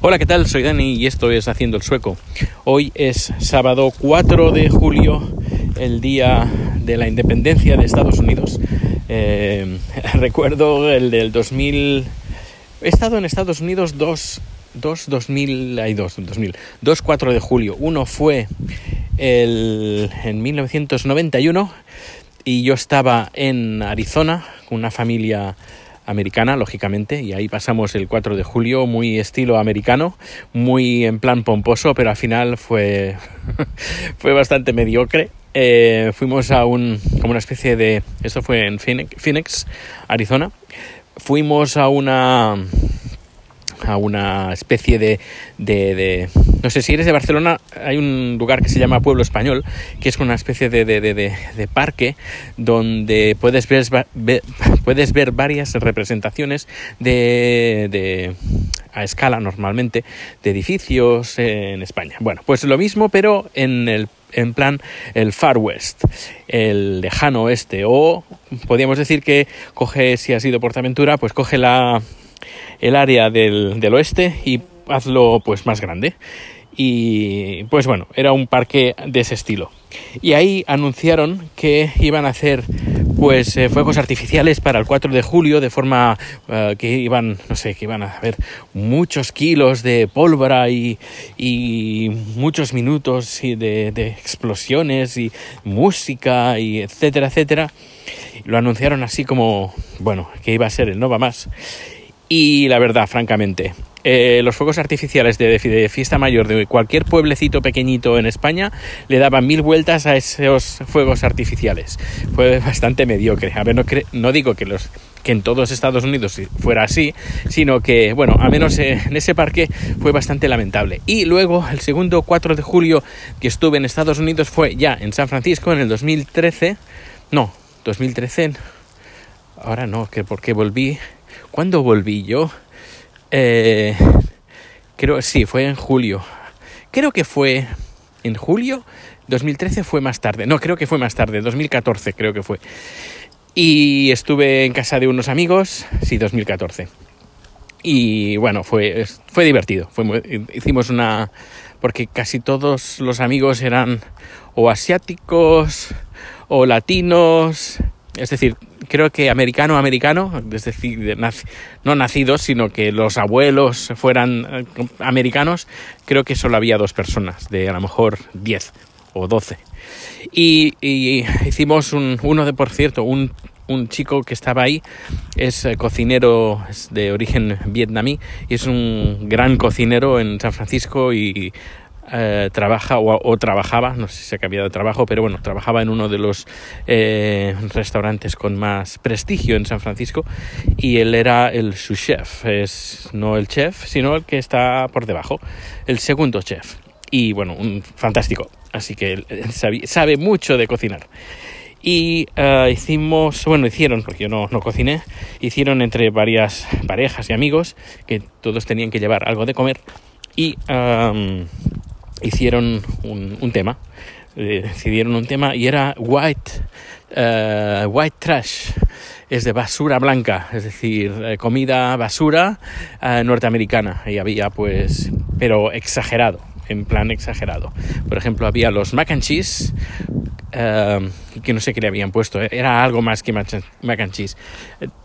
Hola, ¿qué tal? Soy Dani y esto es Haciendo el Sueco. Hoy es sábado 4 de julio, el día de la independencia de Estados Unidos. Eh, recuerdo el del 2000... He estado en Estados Unidos dos, dos 2000, hay dos, 2000, dos 4 de julio. Uno fue el, en 1991 y yo estaba en Arizona con una familia americana, lógicamente, y ahí pasamos el 4 de julio, muy estilo americano, muy en plan pomposo, pero al final fue, fue bastante mediocre. Eh, fuimos a un, como una especie de, esto fue en Phoenix, Arizona, fuimos a una a una especie de, de, No sé, si eres de Barcelona, hay un lugar que se llama Pueblo Español, que es una especie de, de parque donde puedes ver, puedes ver varias representaciones de, a escala normalmente de edificios en España. Bueno, pues lo mismo, pero en el en plan el Far West, el lejano oeste, o podríamos decir que coge, si has ido por aventura, pues coge la, el área del, del oeste y hazlo pues más grande. Y pues bueno, era un parque de ese estilo. Y ahí anunciaron que iban a hacer pues eh, fuegos artificiales para el 4 de julio de forma uh, que iban no sé que iban a haber muchos kilos de pólvora y, y muchos minutos y de, de, explosiones y música y etcétera etcétera lo anunciaron así como bueno que iba a ser el no va más y la verdad, francamente, eh, los fuegos artificiales de, fiesta mayor de cualquier pueblecito pequeñito en España le daban mil vueltas a esos fuegos artificiales. Fue bastante mediocre. A ver, no, digo que en todos Estados Unidos fuera así, sino que, bueno, al menos en ese parque fue bastante lamentable. Y luego, el segundo 4 de julio que estuve en Estados Unidos fue ya en San Francisco en el 2013. No, 2013. Ahora no, que porque volví ¿Cuándo volví yo? Eh, creo, sí, fue en julio. Creo que fue en julio. 2013 fue más tarde. No, creo que fue más tarde. 2014 creo que fue. Y estuve en casa de unos amigos. Sí, 2014. Y bueno, fue, fue divertido. Hicimos una... Porque casi todos los amigos eran o asiáticos o latinos. Es decir, creo que americano americano, es decir, no nacidos, sino que los abuelos fueran eh, americanos, creo que solo había dos personas, de a lo mejor 10 o 12. Y, hicimos un, uno de, por cierto, un, chico que estaba ahí, es eh, cocinero de origen vietnamí, y es un gran cocinero en San Francisco y eh, trabaja o, trabajaba, no sé si se ha cambiado de trabajo, pero bueno, trabajaba en uno de los eh, restaurantes con más prestigio en San Francisco y él era el su chef, es no el chef, sino el que está por debajo, el segundo chef. Y bueno, un fantástico, así que él, sabe, mucho de cocinar. Y uh, hicimos, bueno, hicieron, porque yo no, no, cociné, hicieron entre varias parejas y amigos que todos tenían que llevar algo de comer y hicieron un, tema, eh, decidieron un tema y era white, uh, white trash, es de basura blanca, es decir, eh, comida basura norteamericana y había pues, pero exagerado, en plan exagerado. Por ejemplo, había los mac and cheese, uh, que no sé qué le habían puesto, era algo más que mac and cheese.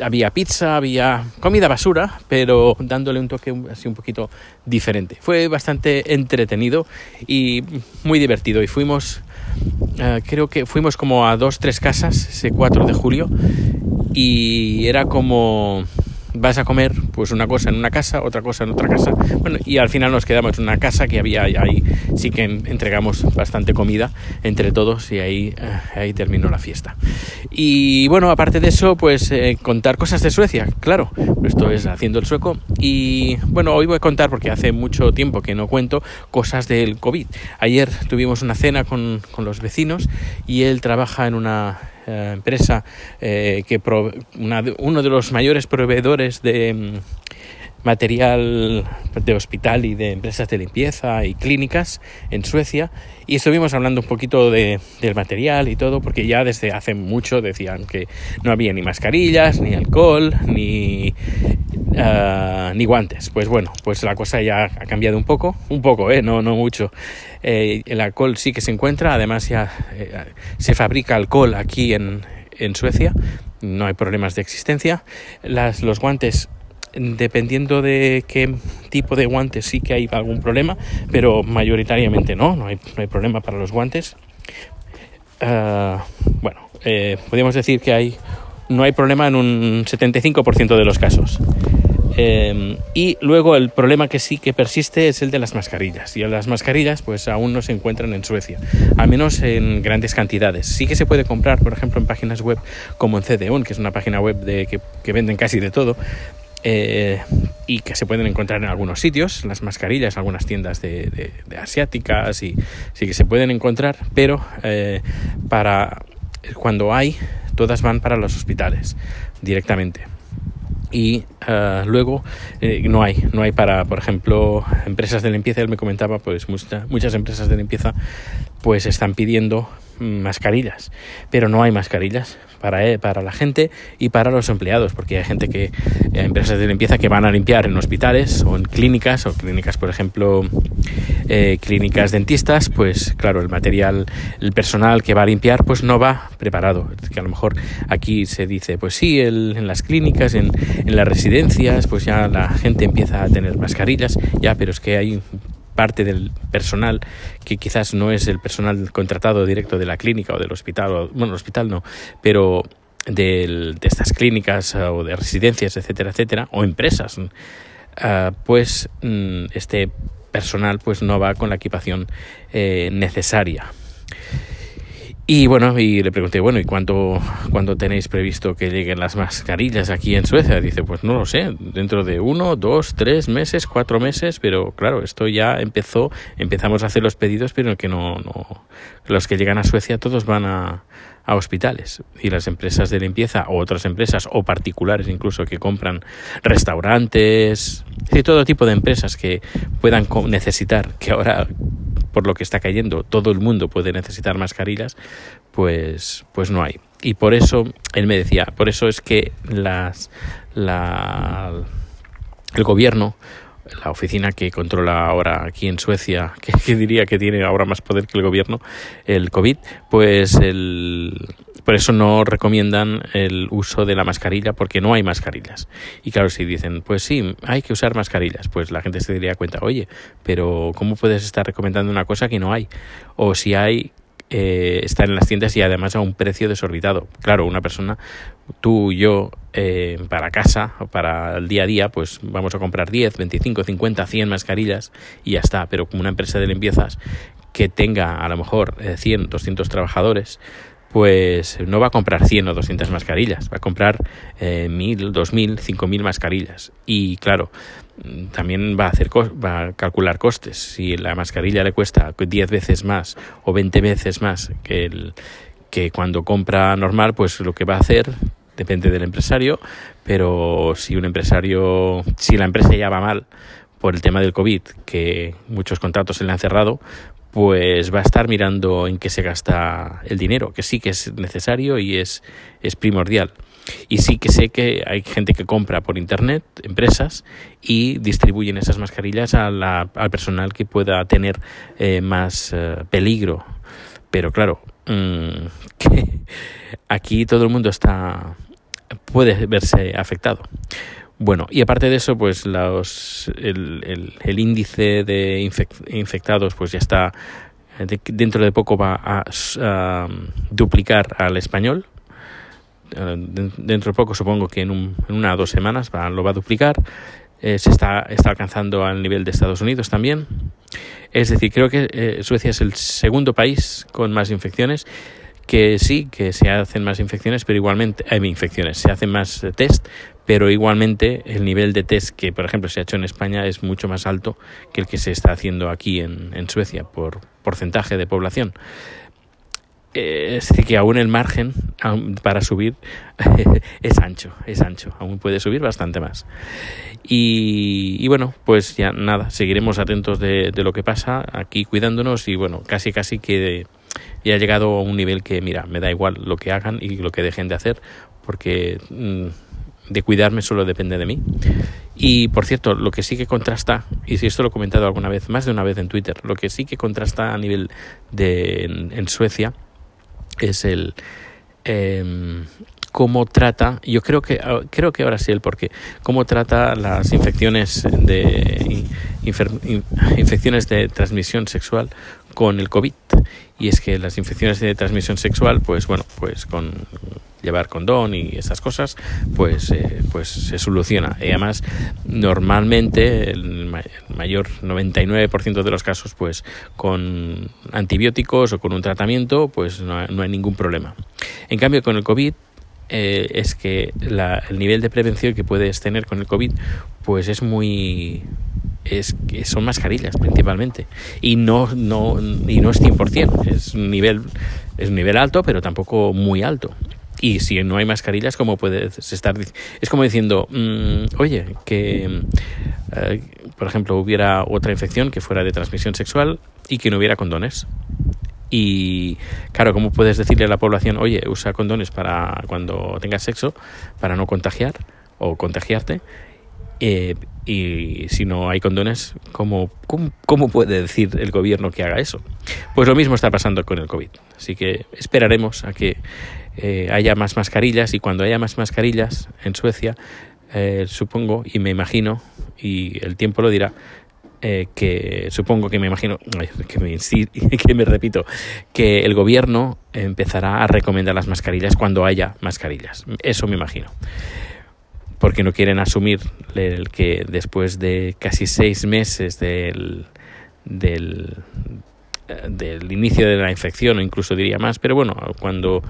había pizza, había comida basura, pero dándole un toque así un poquito diferente. Fue bastante entretenido y muy divertido. Y fuimos, uh, creo que fuimos como a dos, tres casas ese 4 de julio y era como vas a comer pues una cosa en una casa, otra cosa en otra casa. Bueno, y al final nos quedamos en una casa que había ahí, sí que entregamos bastante comida entre todos y ahí, eh, ahí terminó la fiesta. Y bueno, aparte de eso, pues eh, contar cosas de Suecia, claro, esto es haciendo el sueco. Y bueno, hoy voy a contar, porque hace mucho tiempo que no cuento, cosas del COVID. Ayer tuvimos una cena con, con los vecinos y él trabaja en una eh, empresa eh, que uno de los mayores proveedores de, material de hospital y de empresas de limpieza y clínicas en Suecia y estuvimos hablando un poquito de, del material y todo porque ya desde hace mucho decían que no había ni mascarillas, ni alcohol, ni, uh, ni guantes. Pues bueno, pues la cosa ya ha cambiado un poco, un poco, ¿eh? no, no mucho. Eh, el alcohol sí que se encuentra, además ya eh, se fabrica alcohol aquí en, en Suecia, no hay problemas de existencia. Las, los guantes dependiendo de qué tipo de guantes sí que hay algún problema, pero mayoritariamente no, no hay, problema para los guantes. Uh, bueno, eh, podríamos decir que hay, no hay problema en un 75% de los casos. Eh, y luego el problema que sí que persiste es el de las mascarillas. Y las mascarillas pues aún no se encuentran en Suecia, al menos en grandes cantidades. Sí que se puede comprar, por ejemplo, en páginas web como en CDON, que es una página web de, que venden casi de todo, eh, y que se pueden encontrar en algunos sitios, las mascarillas, algunas tiendas de, asiáticas y sí que se pueden encontrar, pero eh, para cuando hay, todas van para los hospitales directamente. Y luego eh, no hay, no hay para, por ejemplo, empresas de limpieza, él me comentaba, pues mucha, muchas empresas de limpieza pues están pidiendo mascarillas, pero no hay mascarillas para, eh, para la gente y para los empleados, porque hay gente que, eh, empresas de limpieza que van a limpiar en hospitales o en clínicas, o clínicas, por ejemplo, eh, clínicas dentistas, pues claro, el material, el personal que va a limpiar, pues no va preparado. Que a lo mejor aquí se dice, pues sí, el, en las clínicas, en, en las residencias, pues ya la gente empieza a tener mascarillas, ya, pero es que hay parte del personal que quizás no es el personal contratado directo de la clínica o del hospital, o, bueno, el hospital no, pero de, de estas clínicas uh, o de residencias, etcétera, etcétera, o empresas, uh, pues mm, este personal pues no va con la equipación eh, necesaria. Y bueno, y le pregunté, bueno, ¿y cuánto, cuándo tenéis previsto que lleguen las mascarillas aquí en Suecia? Dice, pues no lo sé, dentro de uno, dos, tres meses, cuatro meses, pero claro, esto ya empezó, empezamos a hacer los pedidos, pero que no, no, los que llegan a Suecia todos van a, a hospitales y las empresas de limpieza o otras empresas o particulares incluso que compran restaurantes y todo tipo de empresas que puedan necesitar que ahora por lo que está cayendo, todo el mundo puede necesitar mascarillas, pues, pues no hay. Y por eso, él me decía, por eso es que las, la, el gobierno, la oficina que controla ahora aquí en Suecia, que, que, diría que tiene ahora más poder que el gobierno, el COVID, pues el, por eso no recomiendan el uso de la mascarilla porque no hay mascarillas. Y claro, si dicen, pues sí, hay que usar mascarillas, pues la gente se daría cuenta, oye, pero ¿cómo puedes estar recomendando una cosa que no hay? O si hay, eh, está en las tiendas y además a un precio desorbitado. Claro, una persona, tú y yo, eh, para casa o para el día a día, pues vamos a comprar 10, 25, 50, 100 mascarillas y ya está. Pero como una empresa de limpiezas que tenga a lo mejor 100, eh, 200 trabajadores, pues no va a comprar 100 o 200 mascarillas, va a comprar eh, 1000, 2000, 5000 mascarillas. Y claro, también va a, hacer, va a calcular costes. Si la mascarilla le cuesta 10 veces más o 20 veces más que, el, que cuando compra normal, pues lo que va a hacer depende del empresario, pero si un empresario, si la empresa ya va mal por el tema del COVID, que muchos contratos se le han cerrado, pues va a estar mirando en qué se gasta el dinero, que sí que es necesario y es, es primordial. Y sí que sé que hay gente que compra por internet, empresas, y distribuyen esas mascarillas a la, al personal que pueda tener eh, más eh, peligro. Pero claro, mmm, que aquí todo el mundo está puede verse afectado. Bueno, y aparte de eso, pues los, el, el, índice de infect, infectados pues ya está, de, dentro de poco va a, duplicar al español. Uh, dentro de poco, supongo que en, un, en una o dos semanas lo va a duplicar. Eh, se está, está alcanzando al nivel de Estados Unidos también. Es decir, creo que eh, Suecia es el segundo país con más infecciones que sí, que se hacen más infecciones, pero igualmente, hay eh, infecciones, se hacen más test, pero igualmente el nivel de test que, por ejemplo, se ha hecho en España es mucho más alto que el que se está haciendo aquí en, en Suecia por porcentaje de población. es decir, que aún el margen para subir es ancho, es ancho, aún puede subir bastante más. Y, bueno, pues ya nada, seguiremos atentos de, lo que pasa aquí cuidándonos y bueno, casi casi que ya ha llegado a un nivel que, mira, me da igual lo que hagan y lo que dejen de hacer, porque mm, de cuidarme solo depende de mí. Y por cierto, lo que sí que contrasta, y si esto lo he comentado alguna vez, más de una vez en Twitter, lo que sí que contrasta a nivel de en Suecia, es el em, cómo trata, yo creo que ah, creo que ahora sí el porqué, cómo trata las infecciones de infecciones de transmisión sexual con el COVID. Y es que las infecciones de transmisión sexual, pues bueno, pues con llevar condón y esas cosas, pues, eh, pues se soluciona. Y además, normalmente, el mayor 99% de los casos, pues con antibióticos o con un tratamiento, pues no, hay ningún problema. En cambio, con el COVID, eh, es que el nivel de prevención que puedes tener con el COVID, pues es muy es que son mascarillas principalmente y no no y no es 100%, es un nivel es un nivel alto, pero tampoco muy alto. Y si no hay mascarillas, ¿cómo puedes estar? Es como diciendo, mm, oye, que, eh, por ejemplo, hubiera otra infección que fuera de transmisión sexual y que no hubiera condones. Y claro, ¿cómo puedes decirle a la población, oye, usa condones para cuando tengas sexo, para no contagiar o contagiarte? Eh, y si no hay condones, ¿cómo, ¿cómo, puede decir el gobierno que haga eso? Pues lo mismo está pasando con el COVID. Así que esperaremos a que eh, haya más mascarillas y cuando haya más mascarillas en Suecia, eh, supongo y me imagino, y el tiempo lo dirá, que supongo que me imagino, que me, que me repito, que el gobierno empezará a recomendar las mascarillas cuando haya mascarillas. Eso me imagino porque no quieren asumir el que después de casi seis meses del, del, del inicio de la infección, o incluso diría más, pero bueno, cuando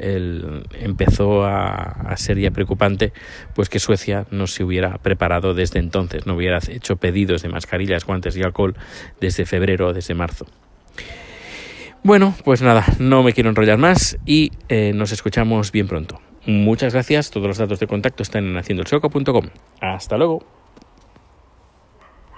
el, empezó a, ser ya preocupante, pues que Suecia no se hubiera preparado desde entonces, no hubiera hecho pedidos de mascarillas, guantes y alcohol desde febrero o desde marzo. Bueno, pues nada, no me quiero enrollar más y eh, nos escuchamos bien pronto. Muchas gracias. Todos los datos de contacto están en haciendoelsoco.com. Hasta luego.